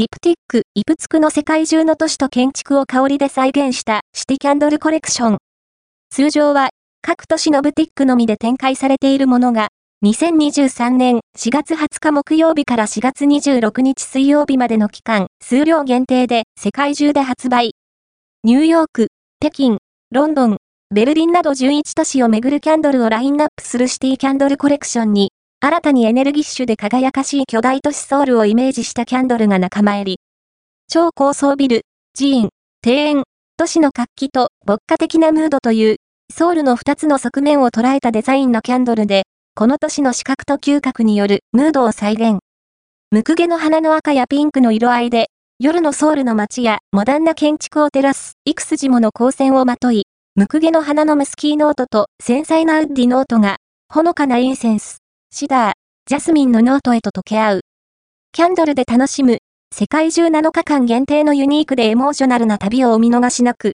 ディプティック、イプツクの世界中の都市と建築を香りで再現したシティキャンドルコレクション。通常は、各都市のブティックのみで展開されているものが、2023年4月20日木曜日から4月26日水曜日までの期間、数量限定で世界中で発売。ニューヨーク、北京、ロンドン、ベルリンなど11都市をめぐるキャンドルをラインナップするシティキャンドルコレクションに、新たにエネルギッシュで輝かしい巨大都市ソウルをイメージしたキャンドルが仲間入り。超高層ビル、寺院、庭園、都市の活気と牧歌的なムードという、ソウルの2つの側面を捉えたデザインのキャンドルで、この都市の視覚と嗅覚によるムードを再現。ムクゲの花の赤やピンクの色合いで、夜のソウルの街やモダンな建築を照らす幾筋もの光線をまとい、ムクゲの花のムスキーノートと繊細なウッディノートが、ほのかなインセンス、シダー、ジャスミンのノートへと溶け合う。キャンドルで楽しむ、世界中7日間限定のユニークでエモーショナルな旅をお見逃しなく、